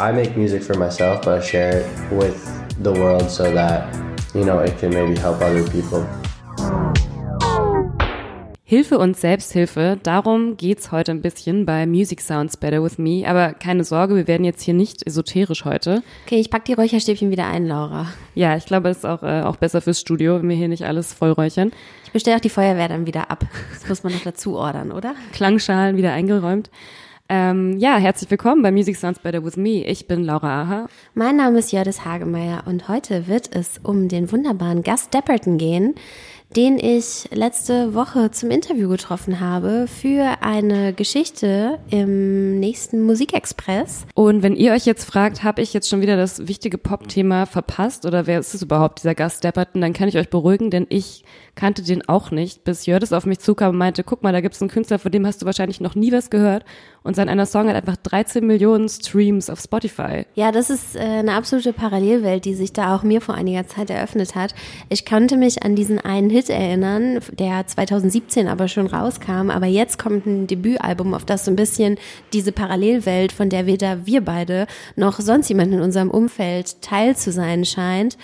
I make music for myself, but I share it with the world so that, you know, it can maybe help other people. Hilfe und Selbsthilfe, darum geht's heute ein bisschen bei Music Sounds Better With Me. Aber keine Sorge, wir werden jetzt hier nicht esoterisch heute. Okay, ich pack die Räucherstäbchen wieder ein, Laura. Ja, ich glaube, es ist auch, äh, auch besser fürs Studio, wenn wir hier nicht alles voll räuchern. Ich bestelle auch die Feuerwehr dann wieder ab. Das muss man noch dazu ordern, oder? Klangschalen wieder eingeräumt. Ähm, ja, herzlich willkommen bei Music Sounds Better With Me. Ich bin Laura Aha. Mein Name ist Jördis Hagemeyer und heute wird es um den wunderbaren Gast Depperton gehen, den ich letzte Woche zum Interview getroffen habe für eine Geschichte im nächsten Musikexpress. Und wenn ihr euch jetzt fragt, habe ich jetzt schon wieder das wichtige Pop-Thema verpasst oder wer ist es überhaupt, dieser Gast Depperton, dann kann ich euch beruhigen, denn ich kannte den auch nicht, bis Jördis auf mich zukam und meinte, guck mal, da gibt's einen Künstler, von dem hast du wahrscheinlich noch nie was gehört. Und sein einer Song hat einfach 13 Millionen Streams auf Spotify. Ja, das ist äh, eine absolute Parallelwelt, die sich da auch mir vor einiger Zeit eröffnet hat. Ich konnte mich an diesen einen Hit erinnern, der 2017 aber schon rauskam. Aber jetzt kommt ein Debütalbum, auf das so ein bisschen diese Parallelwelt, von der weder wir beide noch sonst jemand in unserem Umfeld Teil zu sein scheint,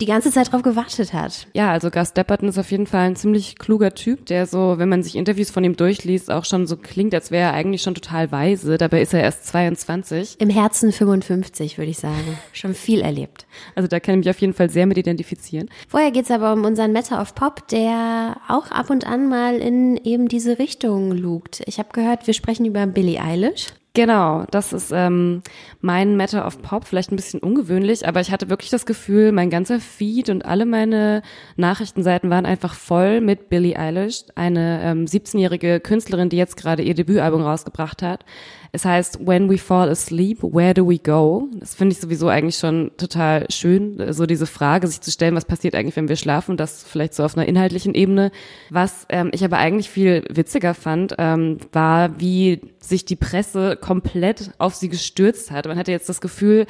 die ganze Zeit drauf gewartet hat. Ja, also Gus Depperton ist auf jeden Fall ein ziemlich kluger Typ, der so, wenn man sich Interviews von ihm durchliest, auch schon so klingt, als wäre er eigentlich schon total weise. Dabei ist er erst 22. Im Herzen 55, würde ich sagen. Schon viel erlebt. Also da kann ich mich auf jeden Fall sehr mit identifizieren. Vorher geht's aber um unseren Matter of Pop, der auch ab und an mal in eben diese Richtung lugt. Ich habe gehört, wir sprechen über Billie Eilish. Genau, das ist ähm, mein Matter of Pop, vielleicht ein bisschen ungewöhnlich, aber ich hatte wirklich das Gefühl, mein ganzer Feed und alle meine Nachrichtenseiten waren einfach voll mit Billie Eilish, eine ähm, 17-jährige Künstlerin, die jetzt gerade ihr Debütalbum rausgebracht hat. Es heißt When We Fall Asleep, Where Do We Go? Das finde ich sowieso eigentlich schon total schön, so diese Frage sich zu stellen, was passiert eigentlich, wenn wir schlafen? Das vielleicht so auf einer inhaltlichen Ebene. Was ähm, ich aber eigentlich viel witziger fand, ähm, war, wie sich die Presse komplett auf sie gestürzt hat. Man hatte jetzt das Gefühl,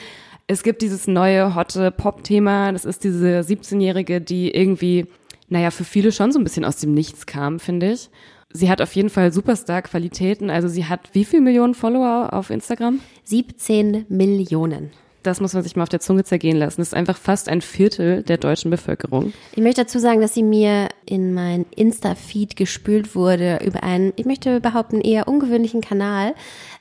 es gibt dieses neue hotte Pop-Thema. Das ist diese 17-Jährige, die irgendwie, naja, für viele schon so ein bisschen aus dem Nichts kam, finde ich. Sie hat auf jeden Fall Superstar-Qualitäten. Also sie hat wie viel Millionen Follower auf Instagram? 17 Millionen. Das muss man sich mal auf der Zunge zergehen lassen. Das ist einfach fast ein Viertel der deutschen Bevölkerung. Ich möchte dazu sagen, dass sie mir in mein Insta-Feed gespült wurde über einen, ich möchte behaupten, eher ungewöhnlichen Kanal.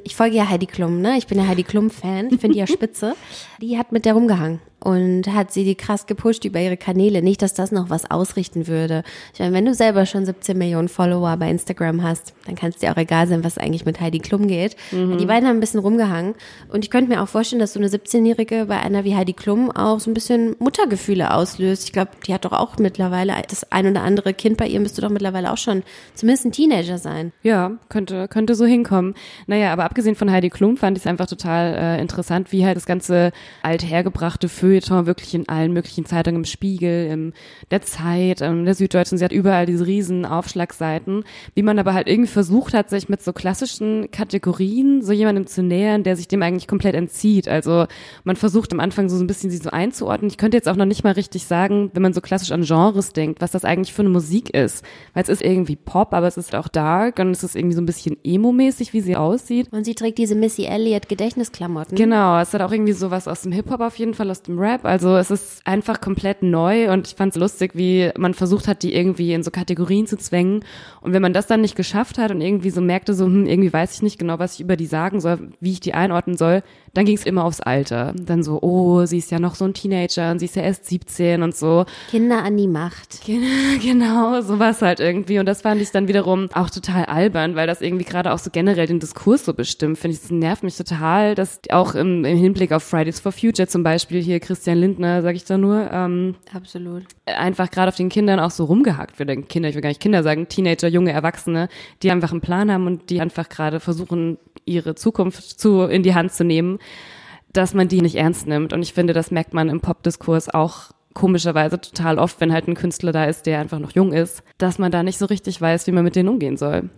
Ich folge ja Heidi Klum, ne? Ich bin ja Heidi Klum-Fan. Ich finde die ja spitze. Die hat mit der rumgehangen und hat sie die krass gepusht über ihre Kanäle. Nicht, dass das noch was ausrichten würde. Ich meine, wenn du selber schon 17 Millionen Follower bei Instagram hast, dann kann es dir auch egal sein, was eigentlich mit Heidi Klum geht. Mhm. Die beiden haben ein bisschen rumgehangen. Und ich könnte mir auch vorstellen, dass so eine 17-Jährige bei einer wie Heidi Klum auch so ein bisschen Muttergefühle auslöst. Ich glaube, die hat doch auch mittlerweile das ein oder andere Kind bei ihr müsste doch mittlerweile auch schon zumindest ein Teenager sein. Ja, könnte, könnte so hinkommen. Naja, aber abgesehen von Heidi Klum fand ich es einfach total äh, interessant, wie halt das ganze althergebrachte für Feuilleton wirklich in allen möglichen Zeitungen, im Spiegel, im der Zeit, in der Süddeutschen. Sie hat überall diese riesen Aufschlagseiten, wie man aber halt irgendwie versucht hat, sich mit so klassischen Kategorien so jemandem zu nähern, der sich dem eigentlich komplett entzieht. Also man versucht am Anfang so ein bisschen sie so einzuordnen. Ich könnte jetzt auch noch nicht mal richtig sagen, wenn man so klassisch an Genres denkt, was das eigentlich für eine Musik ist. Weil es ist irgendwie Pop, aber es ist auch dark und es ist irgendwie so ein bisschen emo-mäßig, wie sie aussieht. Und sie trägt diese Missy Elliott Gedächtnisklamotten. Genau, es hat auch irgendwie sowas aus dem Hip-Hop auf jeden Fall, aus dem Rap. Also es ist einfach komplett neu und ich fand es lustig, wie man versucht hat, die irgendwie in so Kategorien zu zwängen. Und wenn man das dann nicht geschafft hat und irgendwie so merkte, so, hm, irgendwie weiß ich nicht genau, was ich über die sagen soll, wie ich die einordnen soll, dann ging es immer aufs Alter. Dann so, oh, sie ist ja noch so ein Teenager und sie ist ja erst 17 und so. Kinder an die Macht. Genau, sowas halt irgendwie. Und das fand ich dann wiederum auch total albern, weil das irgendwie gerade auch so generell den Diskurs so bestimmt. Finde ich, das nervt mich total, dass auch im, im Hinblick auf Fridays for Future zum Beispiel hier Christian Lindner, sag ich da nur, ähm, absolut. Einfach gerade auf den Kindern auch so rumgehackt wird. Kinder, ich will gar nicht Kinder sagen, Teenager, junge Erwachsene, die einfach einen Plan haben und die einfach gerade versuchen, ihre Zukunft zu in die Hand zu nehmen dass man die nicht ernst nimmt. Und ich finde, das merkt man im Popdiskurs auch komischerweise total oft, wenn halt ein Künstler da ist, der einfach noch jung ist, dass man da nicht so richtig weiß, wie man mit denen umgehen soll.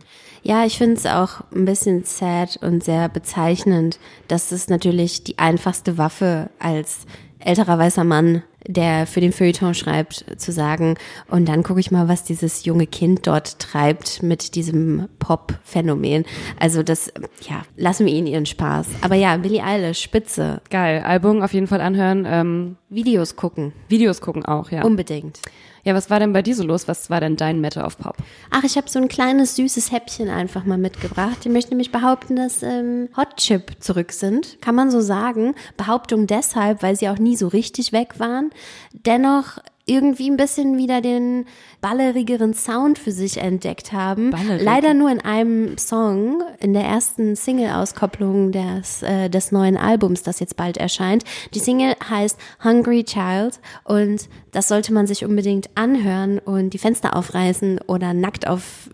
Ja, ich finde es auch ein bisschen sad und sehr bezeichnend, dass es natürlich die einfachste Waffe als älterer weißer Mann, der für den Feuilleton schreibt, zu sagen. Und dann gucke ich mal, was dieses junge Kind dort treibt mit diesem Pop-Phänomen. Also das, ja, lassen wir ihnen ihren Spaß. Aber ja, Billie Eilish, Spitze. Geil. Album auf jeden Fall anhören. Ähm, Videos gucken. Videos gucken auch, ja. Unbedingt. Ja, was war denn bei dir so los? Was war denn dein Matter of Pop? Ach, ich habe so ein kleines süßes Häppchen einfach mal mitgebracht. Ich möchte nämlich behaupten, dass ähm, Hot Chip zurück sind. Kann man so sagen. Behauptung deshalb, weil sie auch nie so richtig weg waren. Dennoch irgendwie ein bisschen wieder den ballerigeren Sound für sich entdeckt haben. Ballerig. Leider nur in einem Song, in der ersten Single-Auskopplung des, äh, des neuen Albums, das jetzt bald erscheint. Die Single heißt Hungry Child und das sollte man sich unbedingt anhören und die Fenster aufreißen oder nackt auf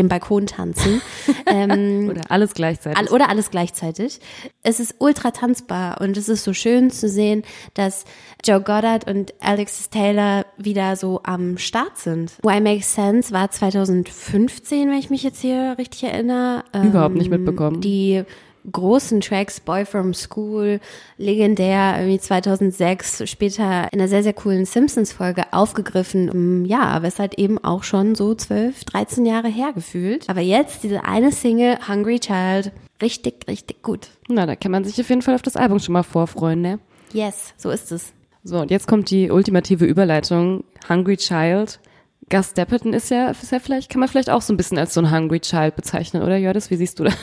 dem Balkon tanzen. ähm, Oder alles gleichzeitig. All, oder alles gleichzeitig. Es ist ultra tanzbar und es ist so schön zu sehen, dass Joe Goddard und Alexis Taylor wieder so am Start sind. Why Makes Sense war 2015, wenn ich mich jetzt hier richtig erinnere. Überhaupt nicht Ähm, mitbekommen. Die großen Tracks Boy from School, legendär, irgendwie 2006, später in einer sehr, sehr coolen Simpsons-Folge aufgegriffen. Um, Ja, aber es ist halt eben auch schon so 12, 13 Jahre her gefühlt. Aber jetzt diese eine Single, Hungry Child, richtig, richtig gut. Na, da kann man sich auf jeden Fall auf das Album schon mal vorfreuen, ne? Yes, so ist es. So, und jetzt kommt die ultimative Überleitung. Hungry Child. Gus Dapperton ist ja, ist ja vielleicht, kann man vielleicht auch so ein bisschen als so ein Hungry Child bezeichnen, oder Jördis? Wie siehst du das?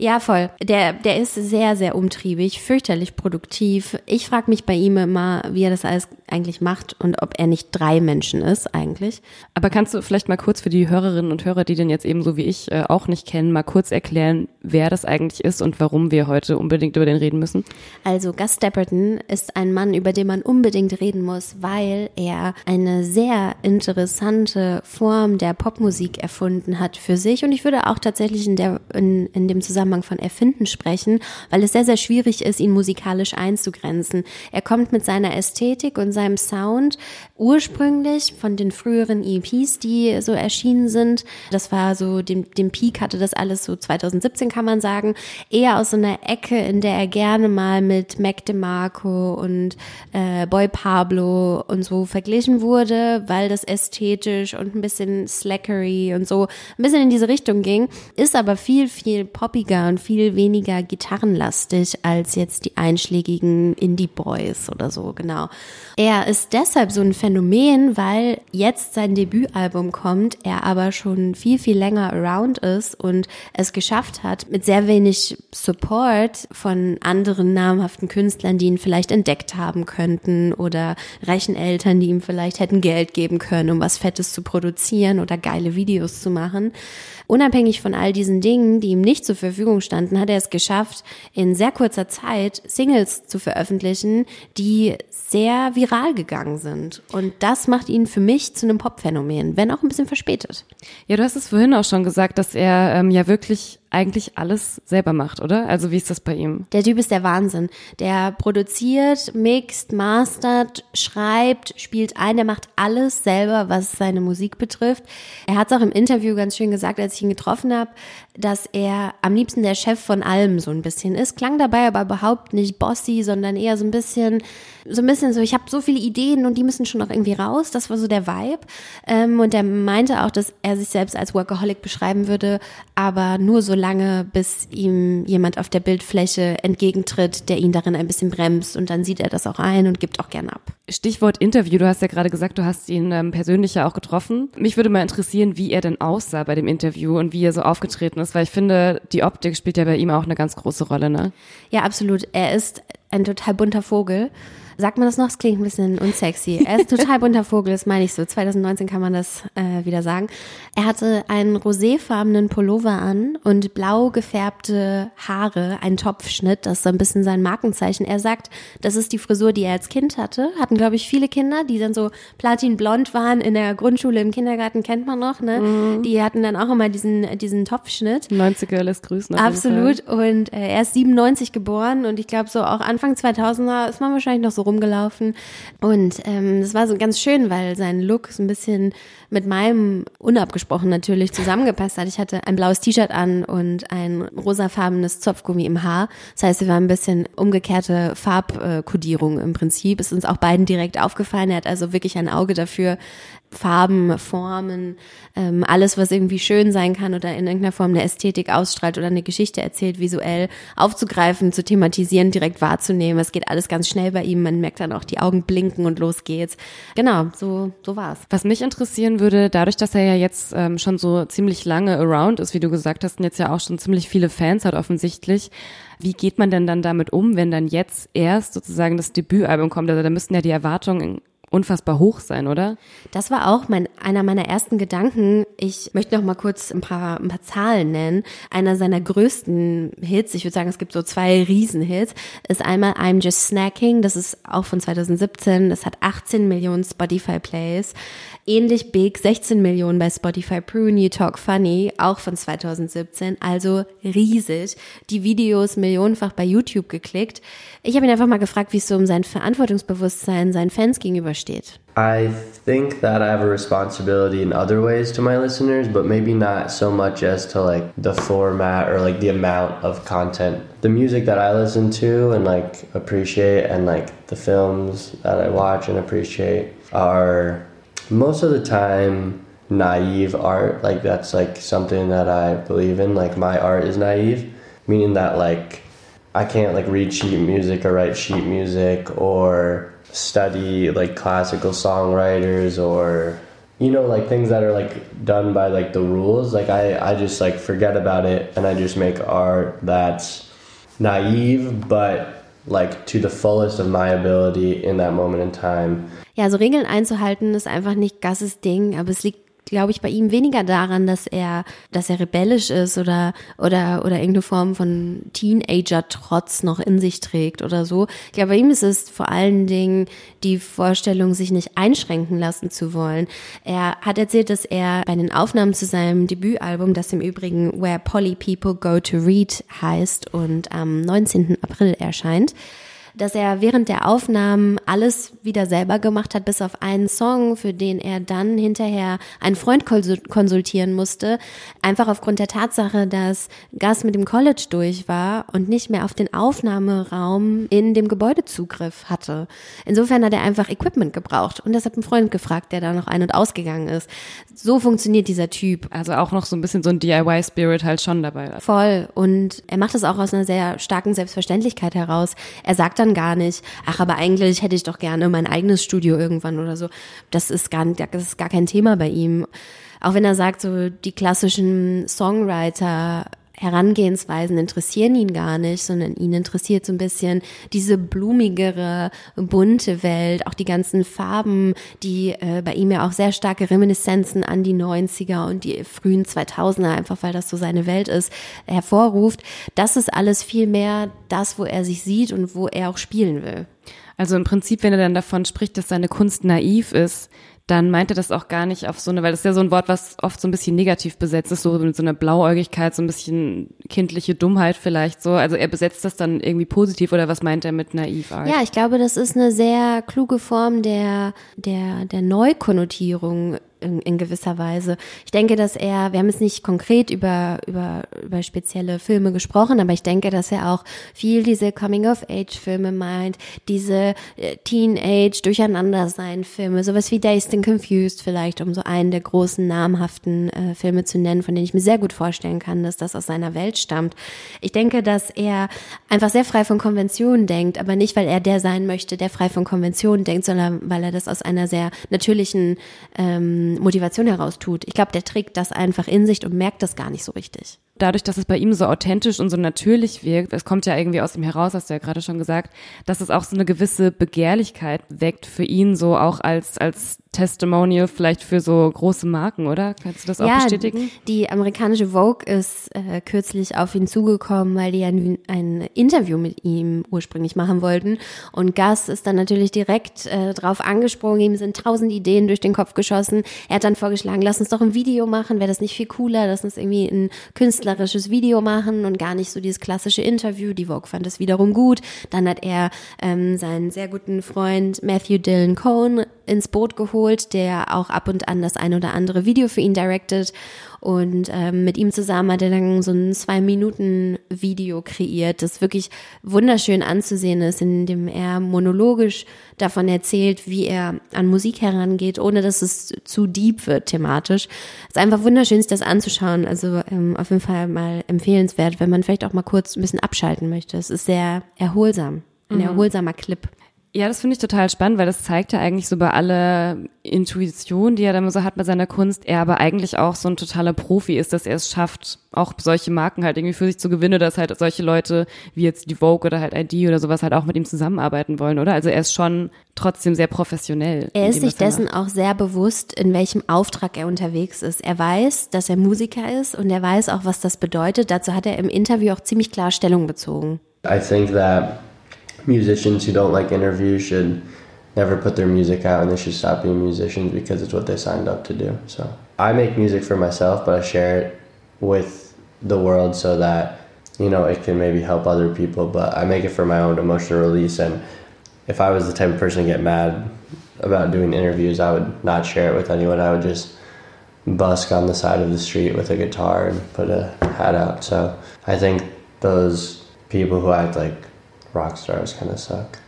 Ja, voll. Der, der ist sehr, sehr umtriebig, fürchterlich produktiv. Ich frage mich bei ihm immer, wie er das alles eigentlich macht und ob er nicht drei Menschen ist eigentlich. Aber kannst du vielleicht mal kurz für die Hörerinnen und Hörer, die den jetzt ebenso wie ich äh, auch nicht kennen, mal kurz erklären, wer das eigentlich ist und warum wir heute unbedingt über den reden müssen? Also Gus Dapperton ist ein Mann, über den man unbedingt reden muss, weil er eine sehr interessante Form der Popmusik erfunden hat für sich. Und ich würde auch tatsächlich in, der, in, in dem Zusammenhang von Erfinden sprechen, weil es sehr, sehr schwierig ist, ihn musikalisch einzugrenzen. Er kommt mit seiner Ästhetik und seinem Sound ursprünglich von den früheren EPs, die so erschienen sind. Das war so, den, den Peak hatte das alles so 2017, kann man sagen. Eher aus so einer Ecke, in der er gerne mal mit Mac DeMarco und äh, Boy Pablo und so verglichen wurde, weil das ästhetisch und ein bisschen slackery und so ein bisschen in diese Richtung ging, ist aber viel, viel poppiger und viel weniger gitarrenlastig als jetzt die einschlägigen Indie-Boys oder so, genau. Er ist deshalb so ein Phänomen, weil jetzt sein Debütalbum kommt, er aber schon viel, viel länger around ist und es geschafft hat, mit sehr wenig Support von anderen namhaften Künstlern, die ihn vielleicht entdeckt haben könnten oder reichen Eltern, die ihm vielleicht hätten Geld geben können, um was Fettes zu produzieren oder geile Videos zu machen. Unabhängig von all diesen Dingen, die ihm nicht zur Verfügung standen, hat er es geschafft, in sehr kurzer Zeit Singles zu veröffentlichen, die sehr viral gegangen sind. Und das macht ihn für mich zu einem Popphänomen, wenn auch ein bisschen verspätet. Ja, du hast es vorhin auch schon gesagt, dass er ähm, ja wirklich eigentlich alles selber macht, oder? Also wie ist das bei ihm? Der Typ ist der Wahnsinn. Der produziert, mixt, mastert, schreibt, spielt ein, der macht alles selber, was seine Musik betrifft. Er hat es auch im Interview ganz schön gesagt, als ich ihn getroffen habe, dass er am liebsten der Chef von allem so ein bisschen ist. Klang dabei aber überhaupt nicht bossy, sondern eher so ein bisschen, so ein bisschen so, ich habe so viele Ideen und die müssen schon noch irgendwie raus. Das war so der Vibe. Ähm, und er meinte auch, dass er sich selbst als Workaholic beschreiben würde, aber nur so lange, bis ihm jemand auf der Bildfläche entgegentritt, der ihn darin ein bisschen bremst und dann sieht er das auch ein und gibt auch gern ab. Stichwort Interview, du hast ja gerade gesagt, du hast ihn ähm, persönlich ja auch getroffen. Mich würde mal interessieren, wie er denn aussah bei dem Interview und wie er so aufgetreten ist, weil ich finde, die Optik spielt ja bei ihm auch eine ganz große Rolle, ne? Ja, absolut. Er ist ein total bunter Vogel. Sagt man das noch? Es klingt ein bisschen unsexy. Er ist total bunter Vogel, das meine ich so. 2019 kann man das äh, wieder sagen. Er hatte einen roséfarbenen Pullover an und blau gefärbte Haare, ein Topfschnitt, das ist so ein bisschen sein Markenzeichen. Er sagt, das ist die Frisur, die er als Kind hatte. Hatten, glaube ich, viele Kinder, die dann so platinblond waren in der Grundschule, im Kindergarten, kennt man noch, ne? Die hatten dann auch immer diesen, diesen Topfschnitt. 90er lässt grüßen. jeden Absolut. Und äh, er ist 97 geboren und ich glaube so auch Anfang 2000er ist man wahrscheinlich noch so rumgelaufen. Und ähm, das war so ganz schön, weil sein Look so ein bisschen mit meinem unabgesprochen natürlich zusammengepasst hat. Ich hatte ein blaues T-Shirt an und ein rosafarbenes Zopfgummi im Haar. Das heißt, wir waren ein bisschen umgekehrte Farbkodierung im Prinzip. Ist uns auch beiden direkt aufgefallen. Er hat also wirklich ein Auge dafür, Farben, Formen, ähm, alles, was irgendwie schön sein kann oder in irgendeiner Form eine Ästhetik ausstrahlt oder eine Geschichte erzählt, visuell aufzugreifen, zu thematisieren, direkt wahrzunehmen. Es geht alles ganz schnell bei ihm. Man merkt dann auch die Augen blinken und los geht's. Genau, so, so war's. Was mich interessieren würde, dadurch, dass er ja jetzt ähm, schon so ziemlich lange around ist, wie du gesagt hast, und jetzt ja auch schon ziemlich viele Fans hat offensichtlich, wie geht man denn dann damit um, wenn dann jetzt erst sozusagen das Debütalbum kommt? Also da müssten ja die Erwartungen unfassbar hoch sein, oder? Das war auch mein, einer meiner ersten Gedanken. Ich möchte noch mal kurz ein paar, ein paar Zahlen nennen. Einer seiner größten Hits, ich würde sagen, es gibt so zwei Riesenhits, ist einmal I'm Just Snacking. Das ist auch von 2017. Das hat 18 Millionen Spotify Plays. Ähnlich big, 16 Millionen bei Spotify Prune, You Talk Funny, auch von 2017. Also riesig. Die Videos millionenfach bei YouTube geklickt. Ich habe ihn einfach mal gefragt, wie es so um sein Verantwortungsbewusstsein seinen Fans gegenüber steht. I think that I have a responsibility in other ways to my listeners, but maybe not so much as to like the format or like the amount of content. The music that I listen to and like appreciate and like the films that I watch and appreciate are most of the time naive art. Like that's like something that I believe in. Like my art is naive, meaning that like I can't like read sheet music or write sheet music or study like classical songwriters or you know like things that are like done by like the rules like I I just like forget about it and I just make art that's naive but like to the fullest of my ability in that moment in time. Ja, so Regeln einzuhalten ist einfach nicht Gasses Ding, aber es liegt glaube ich, bei ihm weniger daran, dass er, dass er rebellisch ist oder, oder, oder irgendeine Form von Teenager-Trotz noch in sich trägt oder so. Ich glaube, bei ihm ist es vor allen Dingen die Vorstellung, sich nicht einschränken lassen zu wollen. Er hat erzählt, dass er bei den Aufnahmen zu seinem Debütalbum, das im Übrigen Where Polly People Go to Read heißt und am 19. April erscheint, dass er während der Aufnahmen alles wieder selber gemacht hat, bis auf einen Song, für den er dann hinterher einen Freund konsultieren musste, einfach aufgrund der Tatsache, dass Gas mit dem College durch war und nicht mehr auf den Aufnahmeraum in dem Gebäude Zugriff hatte. Insofern hat er einfach Equipment gebraucht und das hat ein Freund gefragt, der da noch ein- und ausgegangen ist. So funktioniert dieser Typ. Also auch noch so ein bisschen so ein DIY-Spirit halt schon dabei. Voll. Und er macht das auch aus einer sehr starken Selbstverständlichkeit heraus. Er sagt dann gar nicht, ach, aber eigentlich hätte ich doch gerne mein eigenes Studio irgendwann oder so. Das ist gar, das ist gar kein Thema bei ihm. Auch wenn er sagt, so die klassischen Songwriter Herangehensweisen interessieren ihn gar nicht, sondern ihn interessiert so ein bisschen diese blumigere, bunte Welt, auch die ganzen Farben, die äh, bei ihm ja auch sehr starke Reminiszenzen an die 90er und die frühen 2000er, einfach weil das so seine Welt ist, hervorruft. Das ist alles viel mehr das, wo er sich sieht und wo er auch spielen will. Also im Prinzip, wenn er dann davon spricht, dass seine Kunst naiv ist, dann meinte das auch gar nicht auf so eine, weil das ist ja so ein Wort, was oft so ein bisschen negativ besetzt ist, so mit so einer Blauäugigkeit, so ein bisschen kindliche Dummheit vielleicht so. Also er besetzt das dann irgendwie positiv oder was meint er mit naiv Art? Ja, ich glaube, das ist eine sehr kluge Form der, der, der Neukonnotierung in, in gewisser Weise. Ich denke, dass er, wir haben jetzt nicht konkret über, über, über spezielle Filme gesprochen, aber ich denke, dass er auch viel diese Coming-of-Age-Filme meint, diese äh, Teenage-Durcheinandersein-Filme, sowas wie Dazed and Confused vielleicht, um so einen der großen namhaften äh, Filme zu nennen, von denen ich mir sehr gut vorstellen kann, dass das aus seiner Welt stammt. Ich denke, dass er einfach sehr frei von Konventionen denkt, aber nicht, weil er der sein möchte, der frei von Konventionen denkt, sondern weil er das aus einer sehr natürlichen ähm, Motivation heraus tut. Ich glaube, der trägt das einfach in sich und merkt das gar nicht so richtig. Dadurch, dass es bei ihm so authentisch und so natürlich wirkt, es kommt ja irgendwie aus ihm heraus, hast du ja gerade schon gesagt, dass es auch so eine gewisse Begehrlichkeit weckt für ihn, so auch als, als Testimonial vielleicht für so große Marken, oder? Kannst du das auch ja, bestätigen? Die amerikanische Vogue ist äh, kürzlich auf ihn zugekommen, weil die ein, ein Interview mit ihm ursprünglich machen wollten. Und Gus ist dann natürlich direkt äh, drauf angesprungen. Ihm sind tausend Ideen durch den Kopf geschossen. Er hat dann vorgeschlagen, lass uns doch ein Video machen. Wäre das nicht viel cooler? Lass uns irgendwie ein künstlerisches Video machen und gar nicht so dieses klassische Interview. Die Vogue fand es wiederum gut. Dann hat er ähm, seinen sehr guten Freund Matthew Dillon Cohn ins Boot geholt, der auch ab und an das ein oder andere Video für ihn directed. Und ähm, mit ihm zusammen hat er dann so ein Zwei-Minuten-Video kreiert, das wirklich wunderschön anzusehen ist, in dem er monologisch davon erzählt, wie er an Musik herangeht, ohne dass es zu deep wird thematisch. Es ist einfach wunderschön, sich das anzuschauen. Also ähm, auf jeden Fall mal empfehlenswert, wenn man vielleicht auch mal kurz ein bisschen abschalten möchte. Es ist sehr erholsam, ein mhm. erholsamer Clip. Ja, das finde ich total spannend, weil das zeigt ja eigentlich so bei aller Intuition, die er dann so hat bei seiner Kunst, er aber eigentlich auch so ein totaler Profi ist, dass er es schafft, auch solche Marken halt irgendwie für sich zu gewinnen, dass halt solche Leute wie jetzt die Vogue oder halt ID oder sowas halt auch mit ihm zusammenarbeiten wollen, oder? Also er ist schon trotzdem sehr professionell. Er ist sich dessen macht. auch sehr bewusst, in welchem Auftrag er unterwegs ist. Er weiß, dass er Musiker ist und er weiß auch, was das bedeutet. Dazu hat er im Interview auch ziemlich klar Stellung bezogen. I think that musicians who don't like interviews should never put their music out and they should stop being musicians because it's what they signed up to do. So I make music for myself, but I share it with the world so that you know it can maybe help other people. But I make it for my own emotional release. And if I was the type of person to get mad about doing interviews, I would not share it with anyone. I would just busk on the side of the street with a guitar and put a hat out. So I think those people who act like Rockstars kind of suck.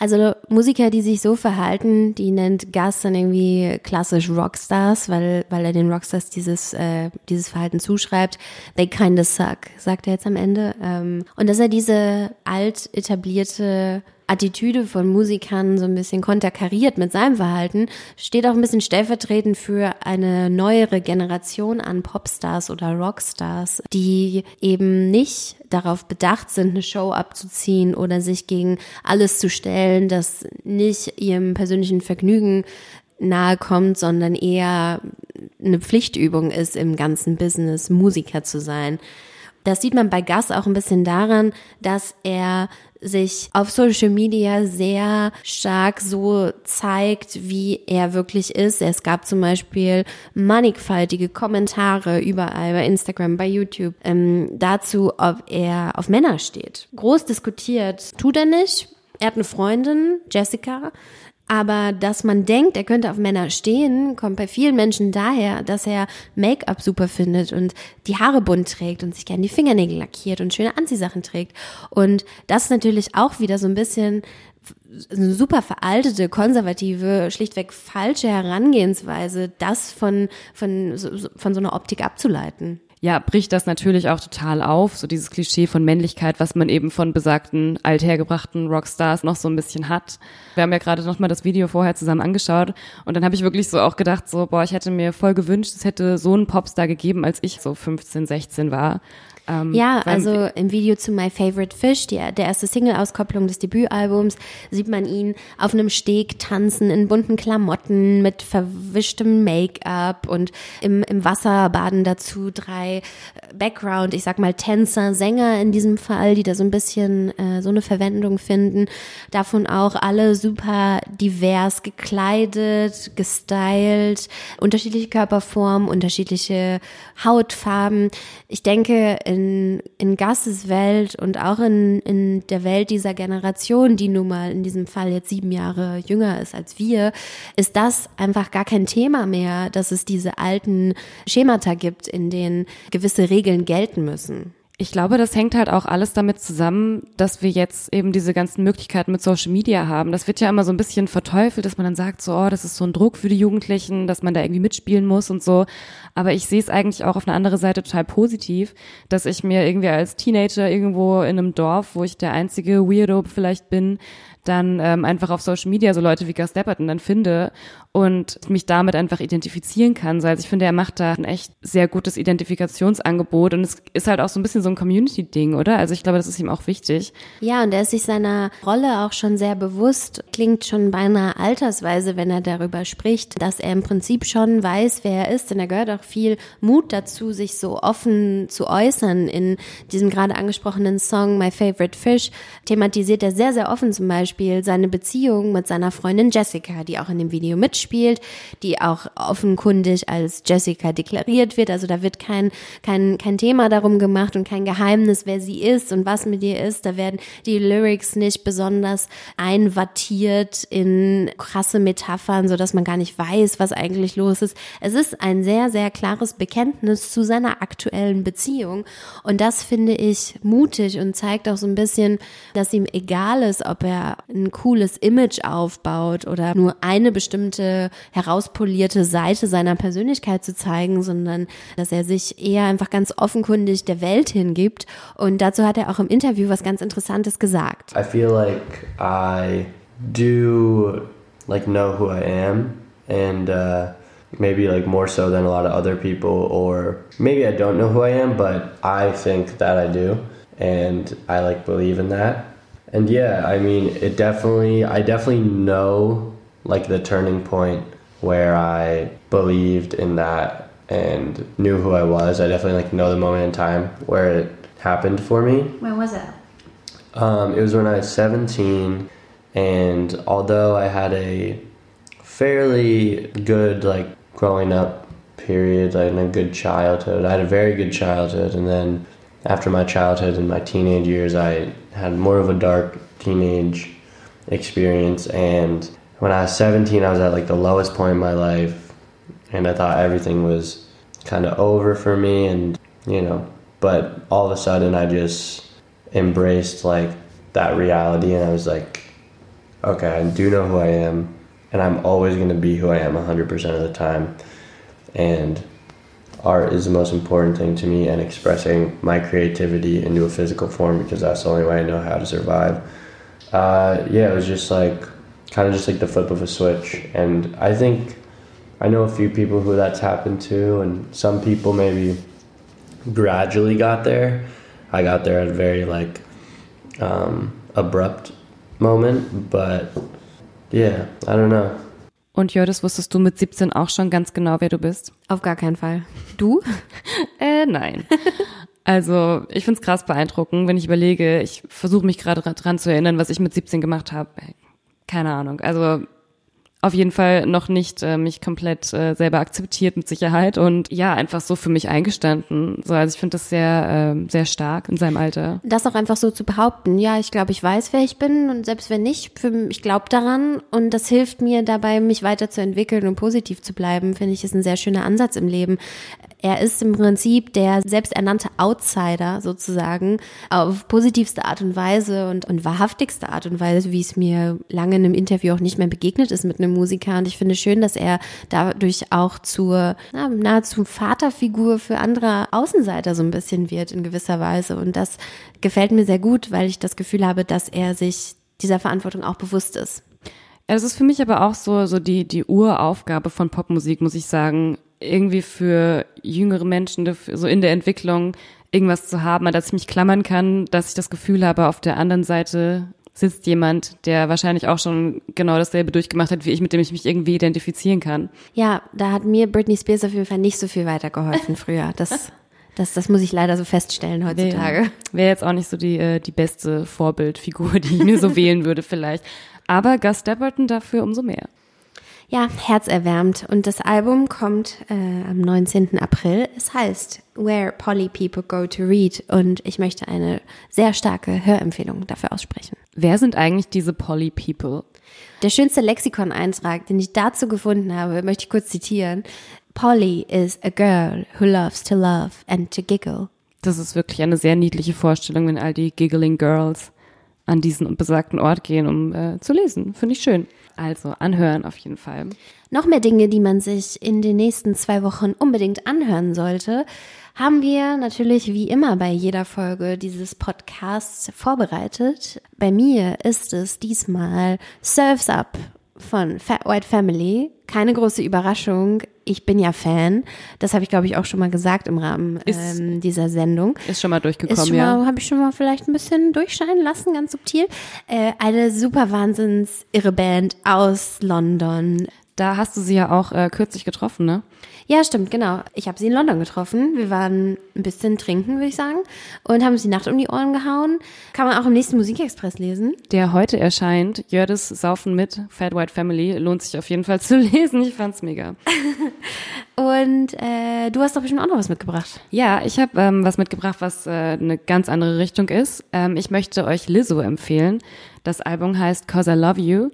Also Musiker, die sich so verhalten, die nennt Gus dann irgendwie klassisch Rockstars, weil, weil er den Rockstars dieses, äh, dieses Verhalten zuschreibt. They kinda suck, sagt er jetzt am Ende. Ähm, und dass er diese alt etablierte Attitüde von Musikern so ein bisschen konterkariert mit seinem Verhalten, steht auch ein bisschen stellvertretend für eine neuere Generation an Popstars oder Rockstars, die eben nicht darauf bedacht sind, eine Show abzuziehen oder sich gegen alles zu stellen, das nicht ihrem persönlichen Vergnügen nahe kommt, sondern eher eine Pflichtübung ist im ganzen Business, Musiker zu sein. Das sieht man bei Gus auch ein bisschen daran, dass er sich auf Social Media sehr stark so zeigt, wie er wirklich ist. Es gab zum Beispiel mannigfaltige Kommentare überall bei Instagram, bei YouTube ähm, dazu, ob er auf Männer steht. Groß diskutiert, tut er nicht. Er hat eine Freundin, Jessica, aber dass man denkt, er könnte auf Männer stehen, kommt bei vielen Menschen daher, dass er Make-up super findet und die Haare bunt trägt und sich gerne die Fingernägel lackiert und schöne Anziehsachen trägt. Und das ist natürlich auch wieder so ein bisschen eine super veraltete, konservative, schlichtweg falsche Herangehensweise, das von, von, von so einer Optik abzuleiten ja, bricht das natürlich auch total auf, so dieses Klischee von Männlichkeit, was man eben von besagten althergebrachten Rockstars noch so ein bisschen hat. Wir haben ja gerade noch mal das Video vorher zusammen angeschaut und dann habe ich wirklich so auch gedacht, so boah, ich hätte mir voll gewünscht, es hätte so einen Popstar gegeben, als ich so 15, 16 war. Ähm, ja, also im Video zu My Favorite Fish, die, der erste Single-Auskopplung des Debütalbums, sieht man ihn auf einem Steg tanzen in bunten Klamotten mit verwischtem Make-up und im, im Wasser baden dazu drei äh, Background, ich sag mal Tänzer, Sänger in diesem Fall, die da so ein bisschen äh, so eine Verwendung finden. Davon auch alle super divers gekleidet, gestylt, unterschiedliche Körperformen, unterschiedliche Hautfarben. Ich denke, in, in Gasses Welt und auch in, in der Welt dieser Generation, die nun mal in diesem Fall jetzt sieben Jahre jünger ist als wir, ist das einfach gar kein Thema mehr, dass es diese alten Schemata gibt, in denen gewisse Regeln gelten müssen. Ich glaube, das hängt halt auch alles damit zusammen, dass wir jetzt eben diese ganzen Möglichkeiten mit Social Media haben. Das wird ja immer so ein bisschen verteufelt, dass man dann sagt, so, oh, das ist so ein Druck für die Jugendlichen, dass man da irgendwie mitspielen muss und so. Aber ich sehe es eigentlich auch auf eine andere Seite total positiv, dass ich mir irgendwie als Teenager irgendwo in einem Dorf, wo ich der einzige Weirdo vielleicht bin, dann ähm, einfach auf Social Media so Leute wie Gus Dapperton dann finde und mich damit einfach identifizieren kann. So, also ich finde, er macht da ein echt sehr gutes Identifikationsangebot und es ist halt auch so ein bisschen so ein Community-Ding, oder? Also ich glaube, das ist ihm auch wichtig. Ja, und er ist sich seiner Rolle auch schon sehr bewusst. Klingt schon beinahe altersweise, wenn er darüber spricht, dass er im Prinzip schon weiß, wer er ist. Denn er gehört auch viel Mut dazu, sich so offen zu äußern. In diesem gerade angesprochenen Song My Favorite Fish thematisiert er sehr, sehr offen zum Beispiel seine Beziehung mit seiner Freundin Jessica, die auch in dem Video mitspielt spielt, die auch offenkundig als Jessica deklariert wird. Also da wird kein, kein, kein Thema darum gemacht und kein Geheimnis, wer sie ist und was mit ihr ist. Da werden die Lyrics nicht besonders einwattiert in krasse Metaphern, so dass man gar nicht weiß, was eigentlich los ist. Es ist ein sehr, sehr klares Bekenntnis zu seiner aktuellen Beziehung. Und das finde ich mutig und zeigt auch so ein bisschen, dass ihm egal ist, ob er ein cooles Image aufbaut oder nur eine bestimmte herauspolierte Seite seiner Persönlichkeit zu zeigen, sondern dass er sich eher einfach ganz offenkundig der Welt hingibt. Und dazu hat er auch im Interview was ganz Interessantes gesagt. I feel like I do like know who I am and uh, maybe like more so than a lot of other people or maybe I don't know who I am but I think that I do and I like believe in that. And yeah, I mean, it definitely I definitely know like the turning point where I believed in that and knew who I was. I definitely like know the moment in time where it happened for me. When was it? Um, it was when I was 17, and although I had a fairly good like growing up period, like a good childhood, I had a very good childhood, and then after my childhood and my teenage years, I had more of a dark teenage experience. And when I was 17, I was at like the lowest point in my life, and I thought everything was kind of over for me, and you know, but all of a sudden, I just embraced like that reality, and I was like, okay, I do know who I am, and I'm always going to be who I am 100% of the time, and art is the most important thing to me, and expressing my creativity into a physical form because that's the only way I know how to survive. Uh, yeah, it was just like kind of just like the flip of a switch. And I think I know a few people who that's happened to, and some people maybe gradually got there. I got there at a very like um, abrupt moment, but yeah, I don't know. Und Jördis, wusstest du mit 17 auch schon ganz genau, wer du bist? Auf gar keinen Fall. Du? äh, nein. Also ich finde es krass beeindruckend, wenn ich überlege, ich versuche mich gerade dran zu erinnern, was ich mit 17 gemacht habe keine Ahnung. Also auf jeden Fall noch nicht äh, mich komplett äh, selber akzeptiert mit Sicherheit und ja, einfach so für mich eingestanden. So, also ich finde das sehr, äh, sehr stark in seinem Alter. Das auch einfach so zu behaupten. Ja, ich glaube, ich weiß, wer ich bin und selbst wenn nicht, für, ich glaube daran und das hilft mir dabei, mich weiterzuentwickeln und positiv zu bleiben, finde ich, ist ein sehr schöner Ansatz im Leben. Er ist im Prinzip der selbsternannte Outsider sozusagen auf positivste Art und Weise und, und wahrhaftigste Art und Weise, wie es mir lange in einem Interview auch nicht mehr begegnet ist mit einem Musiker. Und ich finde schön, dass er dadurch auch zur na, nahezu Vaterfigur für andere Außenseiter so ein bisschen wird in gewisser Weise. Und das gefällt mir sehr gut, weil ich das Gefühl habe, dass er sich dieser Verantwortung auch bewusst ist. Es ist für mich aber auch so, so die, die Uraufgabe von Popmusik, muss ich sagen, irgendwie für jüngere Menschen, so in der Entwicklung, irgendwas zu haben, an das ich mich klammern kann, dass ich das Gefühl habe, auf der anderen Seite sitzt jemand, der wahrscheinlich auch schon genau dasselbe durchgemacht hat wie ich, mit dem ich mich irgendwie identifizieren kann. Ja, da hat mir Britney Spears auf jeden Fall nicht so viel weitergeholfen früher. Das, das, das muss ich leider so feststellen heutzutage. Wäre wär jetzt auch nicht so die, äh, die beste Vorbildfigur, die ich mir so wählen würde vielleicht. Aber Gus Dapperton dafür umso mehr. Ja, herzerwärmt. Und das Album kommt äh, am 19. April. Es heißt Where Polly People Go to Read. Und ich möchte eine sehr starke Hörempfehlung dafür aussprechen. Wer sind eigentlich diese Polly People? Der schönste Lexikon-Eintrag, den ich dazu gefunden habe, möchte ich kurz zitieren. Polly is a girl who loves to love and to giggle. Das ist wirklich eine sehr niedliche Vorstellung, wenn all die giggling Girls an diesen besagten Ort gehen, um äh, zu lesen. Finde ich schön. Also anhören auf jeden Fall. Noch mehr Dinge, die man sich in den nächsten zwei Wochen unbedingt anhören sollte, haben wir natürlich wie immer bei jeder Folge dieses Podcasts vorbereitet. Bei mir ist es diesmal Surfs Up von Fat White Family. Keine große Überraschung. Ich bin ja Fan. Das habe ich, glaube ich, auch schon mal gesagt im Rahmen Ist- ähm, dieser Sendung. Ist schon mal durchgekommen, Ist schon ja. habe ich schon mal vielleicht ein bisschen durchscheinen lassen, ganz subtil. Äh, eine super wahnsinns irre Band aus London. Da hast du sie ja auch äh, kürzlich getroffen, ne? Ja, stimmt, genau. Ich habe sie in London getroffen. Wir waren ein bisschen trinken, würde ich sagen, und haben uns die Nacht um die Ohren gehauen. Kann man auch im nächsten Musikexpress lesen. Der heute erscheint, Jördes Saufen mit Fat White Family, lohnt sich auf jeden Fall zu lesen. Ich fand's mega. Und äh, du hast doch bestimmt auch noch was mitgebracht. Ja, ich habe ähm, was mitgebracht, was äh, eine ganz andere Richtung ist. Ähm, ich möchte euch Lizzo empfehlen. Das Album heißt Cause I Love You.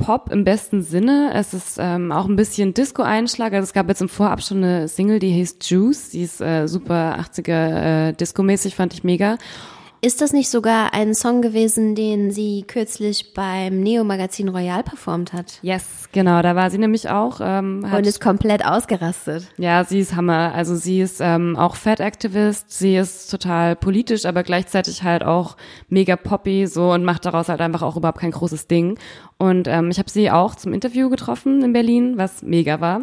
Pop im besten Sinne. Es ist ähm, auch ein bisschen Disco-Einschlag. Also es gab jetzt im Vorab schon eine Single, die hieß Juice. Die ist äh, super 80er äh, Disco-mäßig, fand ich mega. Ist das nicht sogar ein Song gewesen, den sie kürzlich beim Neo-Magazin Royal performt hat? Yes, genau, da war sie nämlich auch. Ähm, Und ist komplett ausgerastet. ja, sie ist Hammer. Also sie ist ähm, auch Fat-Activist, sie ist total politisch, aber gleichzeitig halt auch mega poppy so und macht daraus halt einfach auch überhaupt kein großes Ding. Und ähm, ich habe sie auch zum Interview getroffen in Berlin, was mega war.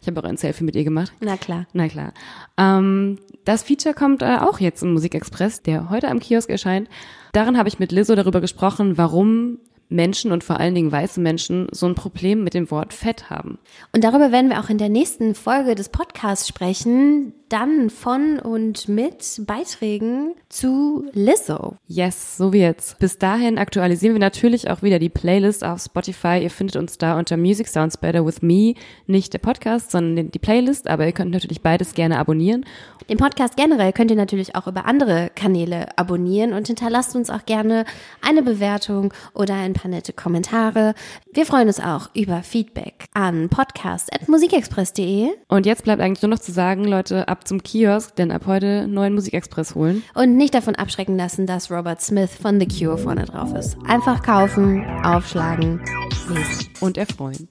Ich habe auch ein Selfie mit ihr gemacht. Na klar. Na klar. Ähm, das Feature kommt äh, auch jetzt im Musikexpress, der heute am Kiosk erscheint. Darin habe ich mit Lizzo darüber gesprochen, warum Menschen und vor allen Dingen weiße Menschen so ein Problem mit dem Wort Fett haben. Und darüber werden wir auch in der nächsten Folge des Podcasts sprechen. Dann von und mit Beiträgen zu Lizzo. Yes, so wird's. Bis dahin aktualisieren wir natürlich auch wieder die Playlist auf Spotify. Ihr findet uns da unter Music Sounds Better with Me. Nicht der Podcast, sondern die Playlist. Aber ihr könnt natürlich beides gerne abonnieren. Den Podcast generell könnt ihr natürlich auch über andere Kanäle abonnieren und hinterlasst uns auch gerne eine Bewertung oder ein paar nette Kommentare. Wir freuen uns auch über Feedback an podcast.musikexpress.de Und jetzt bleibt eigentlich nur noch zu sagen, Leute, ab zum Kiosk, denn ab heute neuen Musikexpress holen. und nicht davon abschrecken lassen, dass Robert Smith von The Cure vorne drauf ist. Einfach kaufen, aufschlagen, lesen. Und erfreuen.